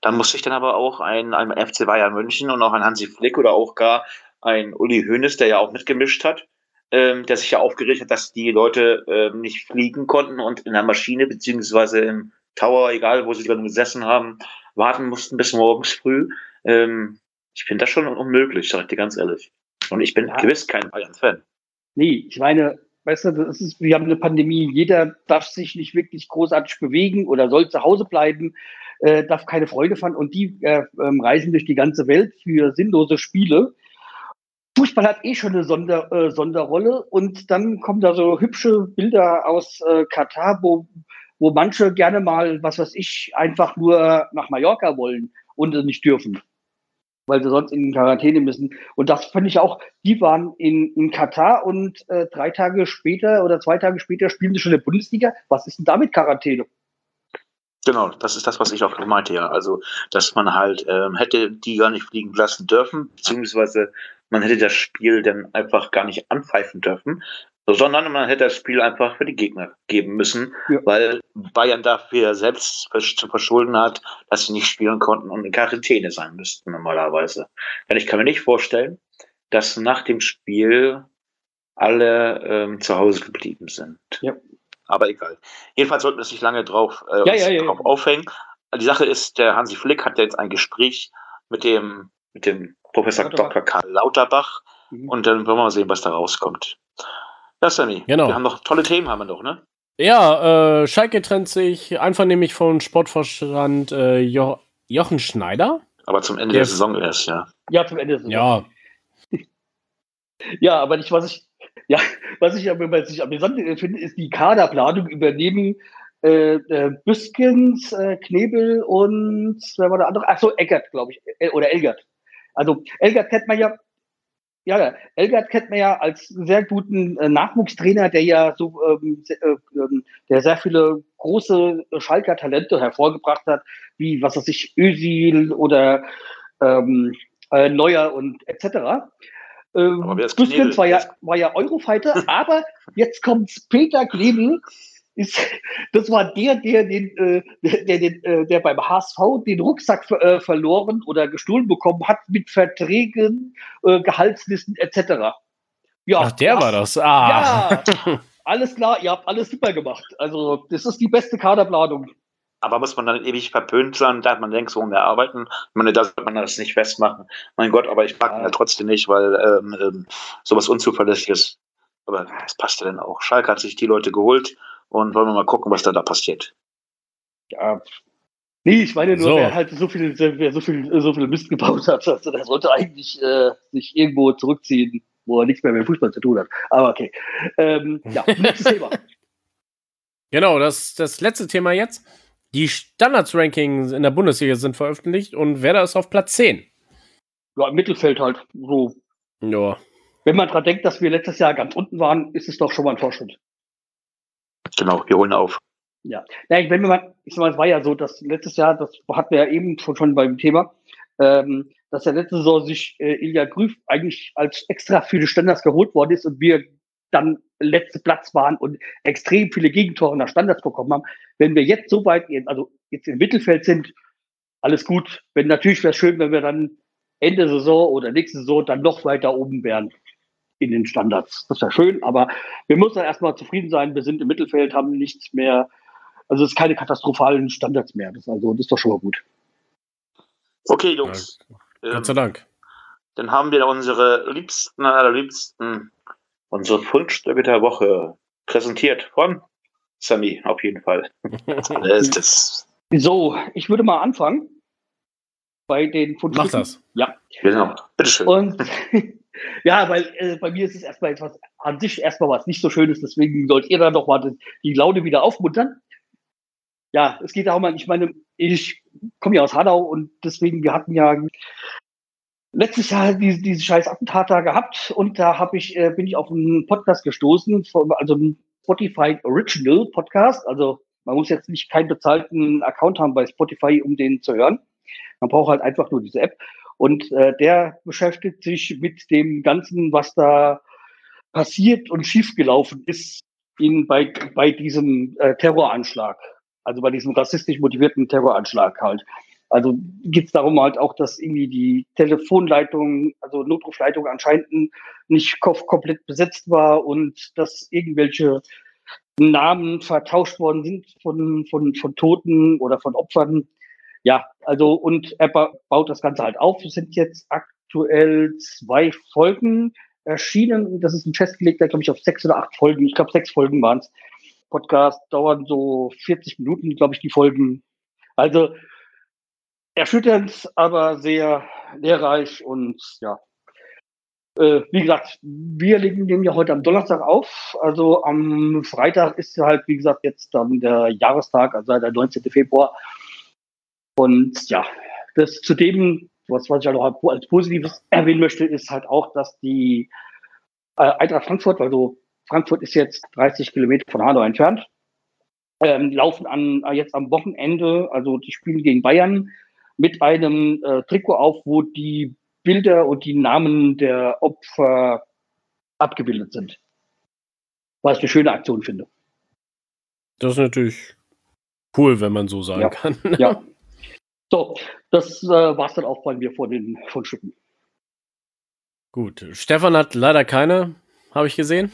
Dann musste ich dann aber auch ein, ein FC Bayern München und auch ein Hansi Flick oder auch gar ein Uli Hoeneß, der ja auch mitgemischt hat, ähm, der sich ja aufgeregt hat, dass die Leute ähm, nicht fliegen konnten und in der Maschine beziehungsweise im Tower, egal wo sie drin gesessen haben, warten mussten bis morgens früh. Ähm, ich finde das schon unmöglich, sag ich dir ganz ehrlich. Und ich bin ja. gewiss kein Bayern-Fan. Nee, ich meine, weißt du, das ist, wir haben eine Pandemie, jeder darf sich nicht wirklich großartig bewegen oder soll zu Hause bleiben, äh, darf keine Freude fahren und die äh, ähm, reisen durch die ganze Welt für sinnlose Spiele. Fußball hat eh schon eine Sonder, äh, Sonderrolle und dann kommen da so hübsche Bilder aus äh, Katar, wo, wo manche gerne mal, was weiß ich, einfach nur nach Mallorca wollen und nicht dürfen weil sie sonst in Quarantäne müssen. Und das fand ich auch, die waren in, in Katar und äh, drei Tage später oder zwei Tage später spielen sie schon in der Bundesliga. Was ist denn damit Quarantäne? Genau, das ist das, was ich auch meinte, ja. Also, dass man halt ähm, hätte die gar nicht fliegen lassen dürfen, beziehungsweise man hätte das Spiel dann einfach gar nicht anpfeifen dürfen, sondern man hätte das Spiel einfach für die Gegner geben müssen, ja. weil Bayern dafür selbst zu verschulden hat, dass sie nicht spielen konnten und in Quarantäne sein müssten normalerweise. Denn ich kann mir nicht vorstellen, dass nach dem Spiel alle ähm, zu Hause geblieben sind. Ja. Aber egal. Jedenfalls sollten wir sich lange drauf, äh, ja, ja, drauf aufhängen. Die Sache ist, der Hansi Flick hat jetzt ein Gespräch mit dem, mit dem Professor Lauterbach. Dr. Karl Lauterbach mhm. und dann wollen wir mal sehen, was da rauskommt. Ja, Sammy. Genau. Wir haben noch tolle Themen, haben wir noch, ne? Ja, äh, Schalke trennt sich einvernehmlich von Sportvorstand äh, jo Jochen Schneider. Aber zum Ende der, der Saison erst, ja. Ja, zum Ende der Saison. Ja. ja, aber nicht, was ich, ja, was ich aber sich amüsant finde, ist die Kaderplanung übernehmen äh, äh, Büskens, äh, Knebel und wer war der andere? Ach so, Eggert, glaube ich, äh, oder Elgert. Also Elgert kennt man ja, ja, Elgert kennt man ja als sehr guten äh, Nachwuchstrainer, der ja so, ähm, äh, ähm, der sehr viele große Schalker Talente hervorgebracht hat, wie was weiß ich, Özil oder ähm, äh, Neuer und etc. Ähm, Knebel? war ja, war ja Eurofighter, aber jetzt kommt Peter Knebel, ist, das war der, der den, äh, der, der, den, äh, der beim HSV den Rucksack äh, verloren oder gestohlen bekommen hat mit Verträgen, äh, Gehaltslisten etc. Ja, Ach, der war das. Ah. Ja, alles klar, ihr habt alles super gemacht. Also, das ist die beste Kaderplanung. Aber muss man dann ewig verpönt sein, da hat man längst wo mehr arbeiten. Ich meine, da sollte man das nicht festmachen. Mein Gott, aber ich mag ihn Ja. trotzdem nicht, weil ähm, ähm, sowas Unzuverlässliches. Aber das passt ja dann auch. Schalke hat sich die Leute geholt und wollen wir mal gucken, was da da passiert. Ja. Nee, ich meine nur, So. wer halt so viel, wer so viel, so viel Mist gebaut hat, also der sollte eigentlich äh, sich irgendwo zurückziehen, wo er nichts mehr mit Fußball zu tun hat. Aber okay. Ähm, ja, nächstes Thema. Genau, das, das letzte Thema jetzt. Die Standards-Rankings in der Bundesliga sind veröffentlicht und Werder ist auf Platz 10. Ja, im Mittelfeld halt. So. Ja. Wenn man dran denkt, dass wir letztes Jahr ganz unten waren, ist es doch schon mal ein Fortschritt. Genau, wir holen auf. Ja, ich, wenn wir mal, ich sag mal, es war ja so, dass letztes Jahr, das hatten wir ja eben schon, schon beim Thema, ähm, dass der letzte Saison sich äh, Ilja Grüf eigentlich als extra für die Standards geholt worden ist und wir dann letzte Platz waren und extrem viele Gegentore nach Standards bekommen haben. Wenn wir jetzt so weit, in- also jetzt im Mittelfeld sind, alles gut. Wenn natürlich wäre es schön, wenn wir dann Ende Saison oder nächste Saison dann noch weiter oben wären in den Standards. Das wäre schön, aber wir müssen dann erstmal zufrieden sein. Wir sind im Mittelfeld, haben nichts mehr, also es ist keine katastrophalen Standards mehr. Das, also, das ist doch schon mal gut. Okay, Jungs. Gott sei Ähm, Dank. dann haben wir unsere liebsten, allerliebsten, unsere Fundstücke der Woche präsentiert von Sammy, auf jeden Fall. Das? So, ich würde mal anfangen bei den Mach Fundstücken. das. Ja. Genau. Bitteschön. Und ja, weil äh, bei mir ist es erstmal etwas an sich erstmal was nicht so Schönes, deswegen sollt ihr dann doch mal die Laune wieder aufmuntern. Ja, es geht darum, ich meine, ich komme ja aus Hanau und deswegen, wir hatten ja letztes Jahr diese, diese scheiß Attentat da gehabt und da habe ich, äh, bin ich auf einen Podcast gestoßen, von, also Spotify Original Podcast. Also man muss jetzt nicht keinen bezahlten Account haben bei Spotify, um den zu hören. Man braucht halt einfach nur diese App. Und äh, der beschäftigt sich mit dem Ganzen, was da passiert und schiefgelaufen ist in, bei, bei diesem äh, Terroranschlag. Also bei diesem rassistisch motivierten Terroranschlag halt. Also geht es darum halt auch, dass irgendwie die Telefonleitung, also Notrufleitung anscheinend nicht ko- komplett besetzt war und dass irgendwelche Namen vertauscht worden sind von, von, von Toten oder von Opfern. Ja, also und er ba baut das Ganze halt auf. Es sind jetzt aktuell zwei Folgen erschienen. Das ist ein festgelegter, glaube ich, auf sechs oder acht Folgen. Ich glaube, sechs Folgen waren es. Podcast dauern so 40 Minuten, glaube ich, die Folgen. Also erschütternd, aber sehr lehrreich und ja. Äh, wie gesagt, wir legen den ja heute am Donnerstag auf. Also am Freitag ist ja halt, wie gesagt, jetzt dann der Jahrestag, also der 19. Februar. Und ja, das zudem, was, was ich halt auch als Positives erwähnen möchte, ist halt auch, dass die äh, Eintracht Frankfurt, also Frankfurt ist jetzt 30 Kilometer von Hanau entfernt, ähm, laufen an, äh, jetzt am Wochenende, also die spielen gegen Bayern, mit einem äh, Trikot auf, wo die Bilder und die Namen der Opfer abgebildet sind. Was ich eine schöne Aktion finde. Das ist natürlich cool, wenn man so sagen Ja. kann. Ja. So, das äh, war's dann auch bei mir von den Fundstücken. Gut. Stefan hat leider keine, habe ich gesehen.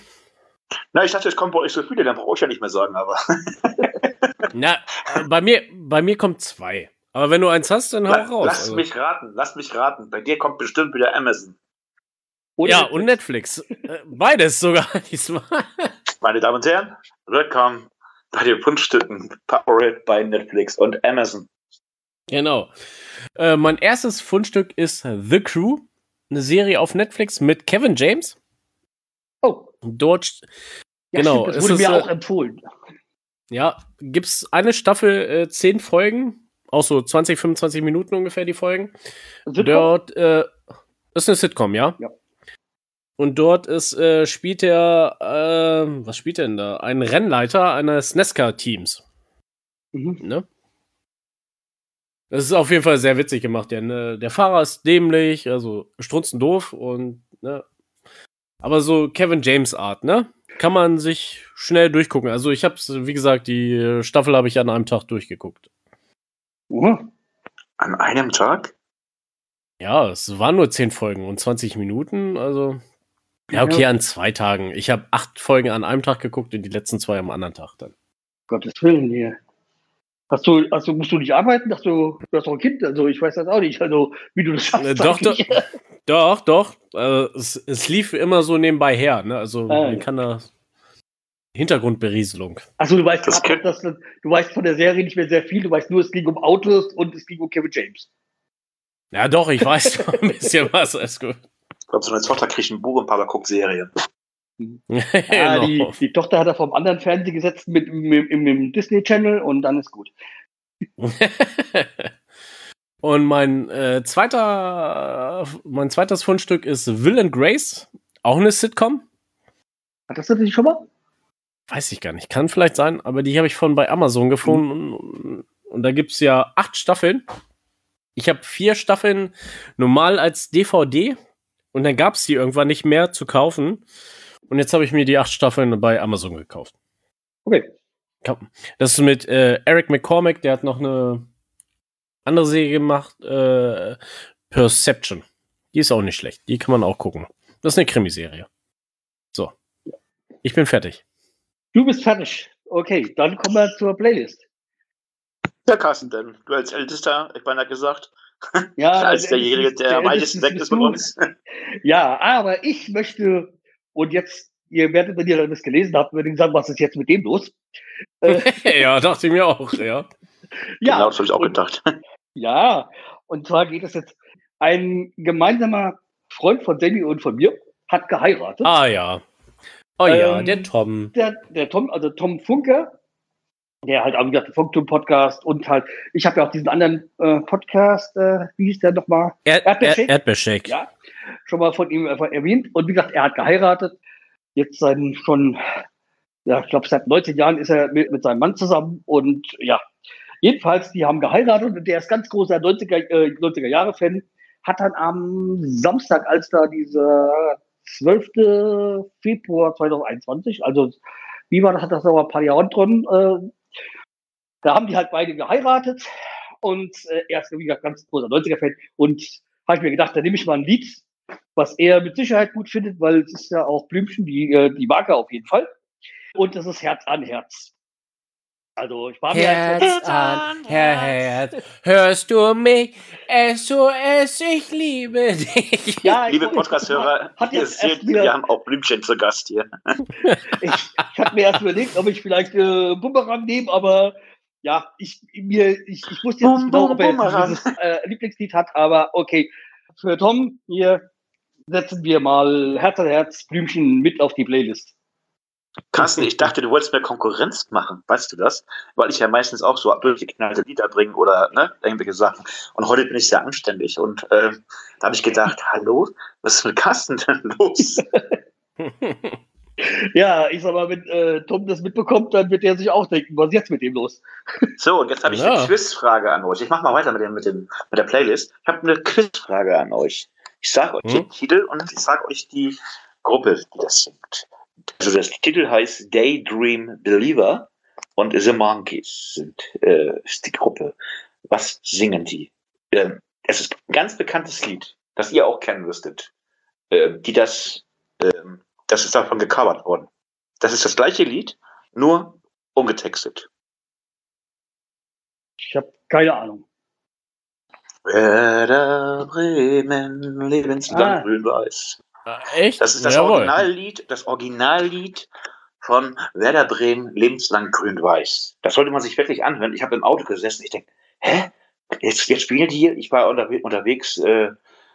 Na, ich dachte, es kommt bei euch so viele, dann brauche ich ja nicht mehr sagen, aber Na, bei mir, bei mir kommt zwei. Aber wenn du eins hast, dann hau La- raus. lass Also- mich raten, lass mich raten. Bei dir kommt bestimmt wieder Amazon. Und ja, und Netflix. Äh, Beides sogar diesmal. Meine Damen und Herren, willkommen bei den Fundstücken Powered bei Netflix und Amazon. Genau. Äh, mein erstes Fundstück ist The Crew, eine Serie auf Netflix mit Kevin James. Oh, Dort, ja, Genau, stimmt, das es wurde mir äh, auch empfohlen. Ja, gibt's eine Staffel, äh, zehn Folgen, auch so 20, 25 Minuten ungefähr die Folgen. Dort äh, ist eine Sitcom, ja? Ja. Und dort ist, äh, spielt er, äh, was spielt er denn da? Ein Rennleiter eines NASCAR-Teams, Mhm. ne? Das ist auf jeden Fall sehr witzig gemacht. Der, ne? der Fahrer ist dämlich, also strunzendoof und, ne? Aber so Kevin James Art, ne? Kann man sich schnell durchgucken. Also ich hab's, wie gesagt, die Staffel habe ich an einem Tag durchgeguckt. Mhm. An einem Tag? Ja, es waren nur 10 Folgen und 20 Minuten, also. Ja, okay, Ja. an zwei Tagen. Ich habe acht Folgen an einem Tag geguckt und die letzten zwei am anderen Tag dann. Gottes Willen hier. Hast du, hast du, musst du nicht arbeiten? Hast du, du hast doch ein Kind, also ich weiß das auch nicht, also wie du das schaffst. Äh, doch, doch. Doch, doch. Äh, es, es lief immer so nebenbei her, ne? Also Ah, man kann da Hintergrundberieselung. Also du weißt, Das grad, dass, du weißt von der Serie nicht mehr sehr viel, du weißt nur, es ging um Autos und es ging um Kevin James. Ja, doch, ich weiß doch ein bisschen was. Alles gut. Ich glaube, so eine Tochter kriegt ein Buch und Papa guckt Serien. Ah, die, die Tochter hat er vom anderen Fernsehen gesetzt mit, dem Disney Channel und dann ist gut. Und mein äh, zweiter, mein zweites Fundstück ist Will and Grace, auch eine Sitcom. Hattest du das schon mal? Weiß ich gar nicht, kann vielleicht sein, aber die habe ich von bei Amazon gefunden. Und, und da gibt's ja acht Staffeln. Ich habe vier Staffeln normal als DVD und dann gab's die irgendwann nicht mehr zu kaufen. Und jetzt habe ich mir die acht Staffeln bei Amazon gekauft. Okay. Das ist mit äh, Eric McCormack, der hat noch eine andere Serie gemacht, äh, Perception. Die ist auch nicht schlecht. Die kann man auch gucken. Das ist eine Krimiserie. So. Ich bin fertig. Du bist fertig. Okay, dann kommen wir zur Playlist. Ja, Carsten, denn du als Ältester, ich meine, gesagt, Ja, als derjenige, der am älteste weitesten weg ist von uns. Ja, aber ich möchte, und jetzt, ihr werdet, wenn ihr das gelesen habt, werdet ihr sagen, was ist jetzt mit dem los? Äh, ja, dachte ich mir auch, ja. ja, genau, das habe ich auch und- gedacht. Ja, und zwar geht es jetzt, ein gemeinsamer Freund von Danny und von mir hat geheiratet. Ah ja. Oh ja, Ähm, der Tom. Der, der Tom, also Tom Funke, der halt auch, wie gesagt, den Funkturm-Podcast und halt, ich habe ja auch diesen anderen äh, Podcast, äh, wie hieß der nochmal? Erd Erdbeershake? Erd Erdbeershake. Ja, schon mal von ihm einfach erwähnt. Und wie gesagt, er hat geheiratet. Jetzt seit schon, ja, ich glaube, seit 19 Jahren ist er mit, mit seinem Mann zusammen. Und ja, jedenfalls, die haben geheiratet und der ist ganz großer 90er, äh, 90er Jahre Fan. Hat dann am Samstag, als da diese 12. Februar 2021, also wie war das, hat das aber ein paar Jahre drin, äh, da haben die halt beide geheiratet und äh, er ist, wie gesagt, ganz großer 90er-Fan und habe ich mir gedacht, da nehme ich mal ein Lied, was er mit Sicherheit gut findet, weil es ist ja auch Blümchen, die, äh, die er auf jeden Fall. Und das ist Herz an Herz. Also ich war mir Herz an Herz, hörst du mich? SOS, ich liebe dich. ja, ich- Liebe Podcast-Hörer, hat ihr jetzt seht, wir haben auch Blümchen zu Gast hier. ich, ich habe mir erst überlegt, ob ich vielleicht äh, Bumerang nehme, aber ja, ich, mir, ich, ich wusste jetzt nicht genau, ob er jetzt dieses äh, Lieblingslied hat, aber okay. Für Tom, hier setzen wir mal Herz an Herz Blümchen mit auf die Playlist. Carsten, ich dachte, du wolltest mir Konkurrenz machen, weißt du das? Weil ich ja meistens auch so durchgeknallte Lieder bringe oder ne, irgendwelche Sachen. Und heute bin ich sehr anständig. Und ähm, da habe ich gedacht, hallo, was ist mit Carsten denn los? Ja, ich sag mal, wenn äh, Tom das mitbekommt, dann wird er sich auch denken, was ist jetzt mit dem los? So, und jetzt habe ich Ja. eine Quizfrage an euch. Ich mache mal weiter mit, dem, mit, dem, mit der Playlist. Ich habe eine Quizfrage an euch. Ich sage euch Hm? den Titel und ich sage euch die Gruppe, die das singt. Also das Titel heißt Daydream Believer und The Monkeys sind äh, ist die Gruppe. Was singen die? Ähm, es ist ein ganz bekanntes Lied, das ihr auch kennen müsstet. Ähm, die das, ähm, das ist davon gecovert worden. Das ist das gleiche Lied, nur umgetextet. Ich habe keine Ahnung. Werder Bremen, lebenslang Ah. grün-weiß. Echt? Das ist das Jawohl. Originallied, das Originallied von Werder Bremen, lebenslang grün-weiß. Das sollte man sich wirklich anhören. Ich habe im Auto gesessen, ich denke, hä? Jetzt, jetzt spielen die hier. Ich war unterwe unterwegs, äh,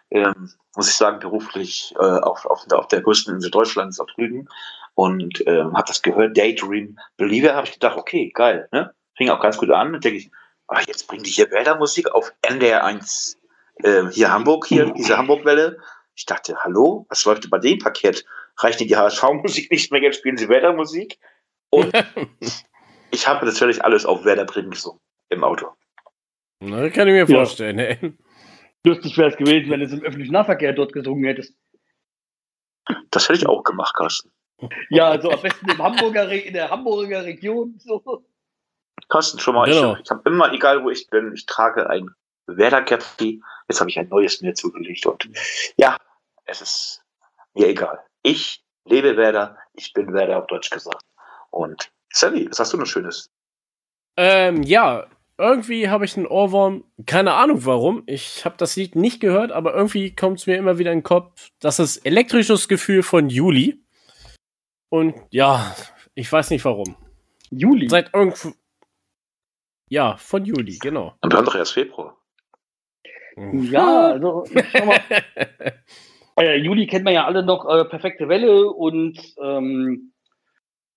ähm, muss ich sagen, beruflich äh, auf, auf, auf der größten Insel Deutschlands, auf Rügen. und ähm, habe das gehört, Daydream Believer, habe ich gedacht, okay, geil, ne? Fing auch ganz gut an. Und denke ich, ach, jetzt bringen die hier Wäldermusik auf NDR 1 äh, hier Hamburg, hier, diese Hamburg-Welle. Ich dachte, hallo, was läuft bei dem Paket? Reicht die HSV-Musik nicht mehr, jetzt spielen sie Wäldermusik? Und ich habe natürlich alles auf Werder Bremen gesungen im Auto. Na, kann ich mir Ja. vorstellen. ey. Lustig wäre es gewesen, wenn du es im öffentlichen Nahverkehr dort gesungen hättest. Das hätte ich auch gemacht, Carsten. Ja, also am besten im Hamburger, Re- in der Hamburger Region. So. Carsten, schon mal, Genau. ich, ich habe immer, egal wo ich bin, ich trage ein Werder-Cappy. Jetzt habe ich ein neues mir zugelegt. Und ja, es ist mir egal. Ich lebe Werder, ich bin Werder auf Deutsch gesagt. Und Sally, was hast du noch Schönes? Ähm, ja, irgendwie habe ich einen Ohrwurm. Keine Ahnung warum. Ich habe das Lied nicht gehört, aber irgendwie kommt es mir immer wieder in den Kopf. Das ist elektrisches Gefühl von Juli. Und ja, ich weiß nicht warum. Juli. Seit irgendwo. Ja, von Juli, genau. Und wir haben doch erst Februar. Ja, also schau mal. Äh, Juli kennt man ja alle noch, äh, Perfekte Welle und ähm,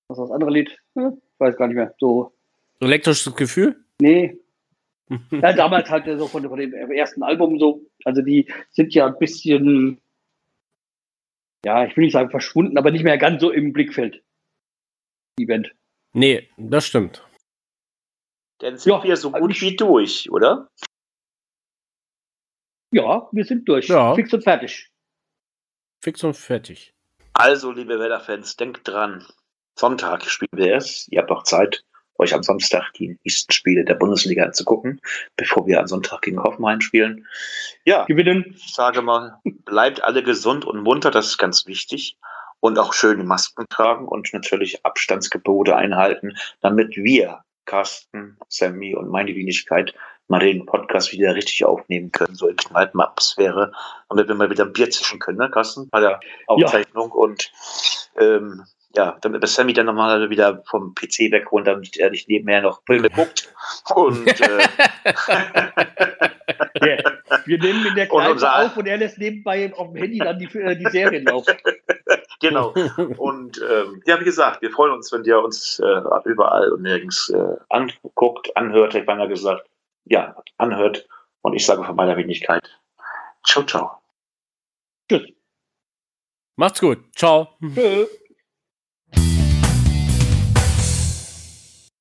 was war das andere Lied? Hm, weiß gar nicht mehr. So, Elektrisches Gefühl? nee. Ja, damals halt äh, so von, von dem ersten Album so. Also die sind ja ein bisschen, ja, ich will nicht sagen verschwunden, aber nicht mehr ganz so im Blickfeld. Die Band. nee, das stimmt. Denn sind Ja, wir so gut ich- wie durch, oder? Ja, wir sind durch. Ja. Fix und fertig. Fix und fertig. Also, liebe Werder-Fans, denkt dran. Sonntag spielen wir es. Ihr habt noch Zeit, euch am Samstag die nächsten Spiele der Bundesliga anzugucken, bevor wir am Sonntag gegen Hoffenheim spielen. Ja, Gewinnen. ich sage mal, bleibt alle gesund und munter, das ist ganz wichtig. Und auch schön die Masken tragen und natürlich Abstandsgebote einhalten, damit wir, Carsten, Sammy und meine Wenigkeit, mal den Podcast wieder richtig aufnehmen können, so in Kneipenatmosphäre, damit wir mal wieder ein Bier zischen können, ne, Carsten, bei der Aufzeichnung. Und ähm, ja, damit wir Sammy dann nochmal wieder vom PC wegholen, damit er nicht nebenher noch Filme guckt. Und äh, Ja, wir nehmen in der Und Kneipe unser- auf und er lässt nebenbei auf dem Handy dann die, äh, die Serien laufen. genau. Und ähm, ja, wie gesagt, wir freuen uns, wenn ihr uns äh, überall und nirgends äh, anguckt, anhört, ich beinahe gesagt, ja, anhört. Und ich sage von meiner Wenigkeit, ciao, ciao. Tschüss. Macht's gut. Ciao. Tschö.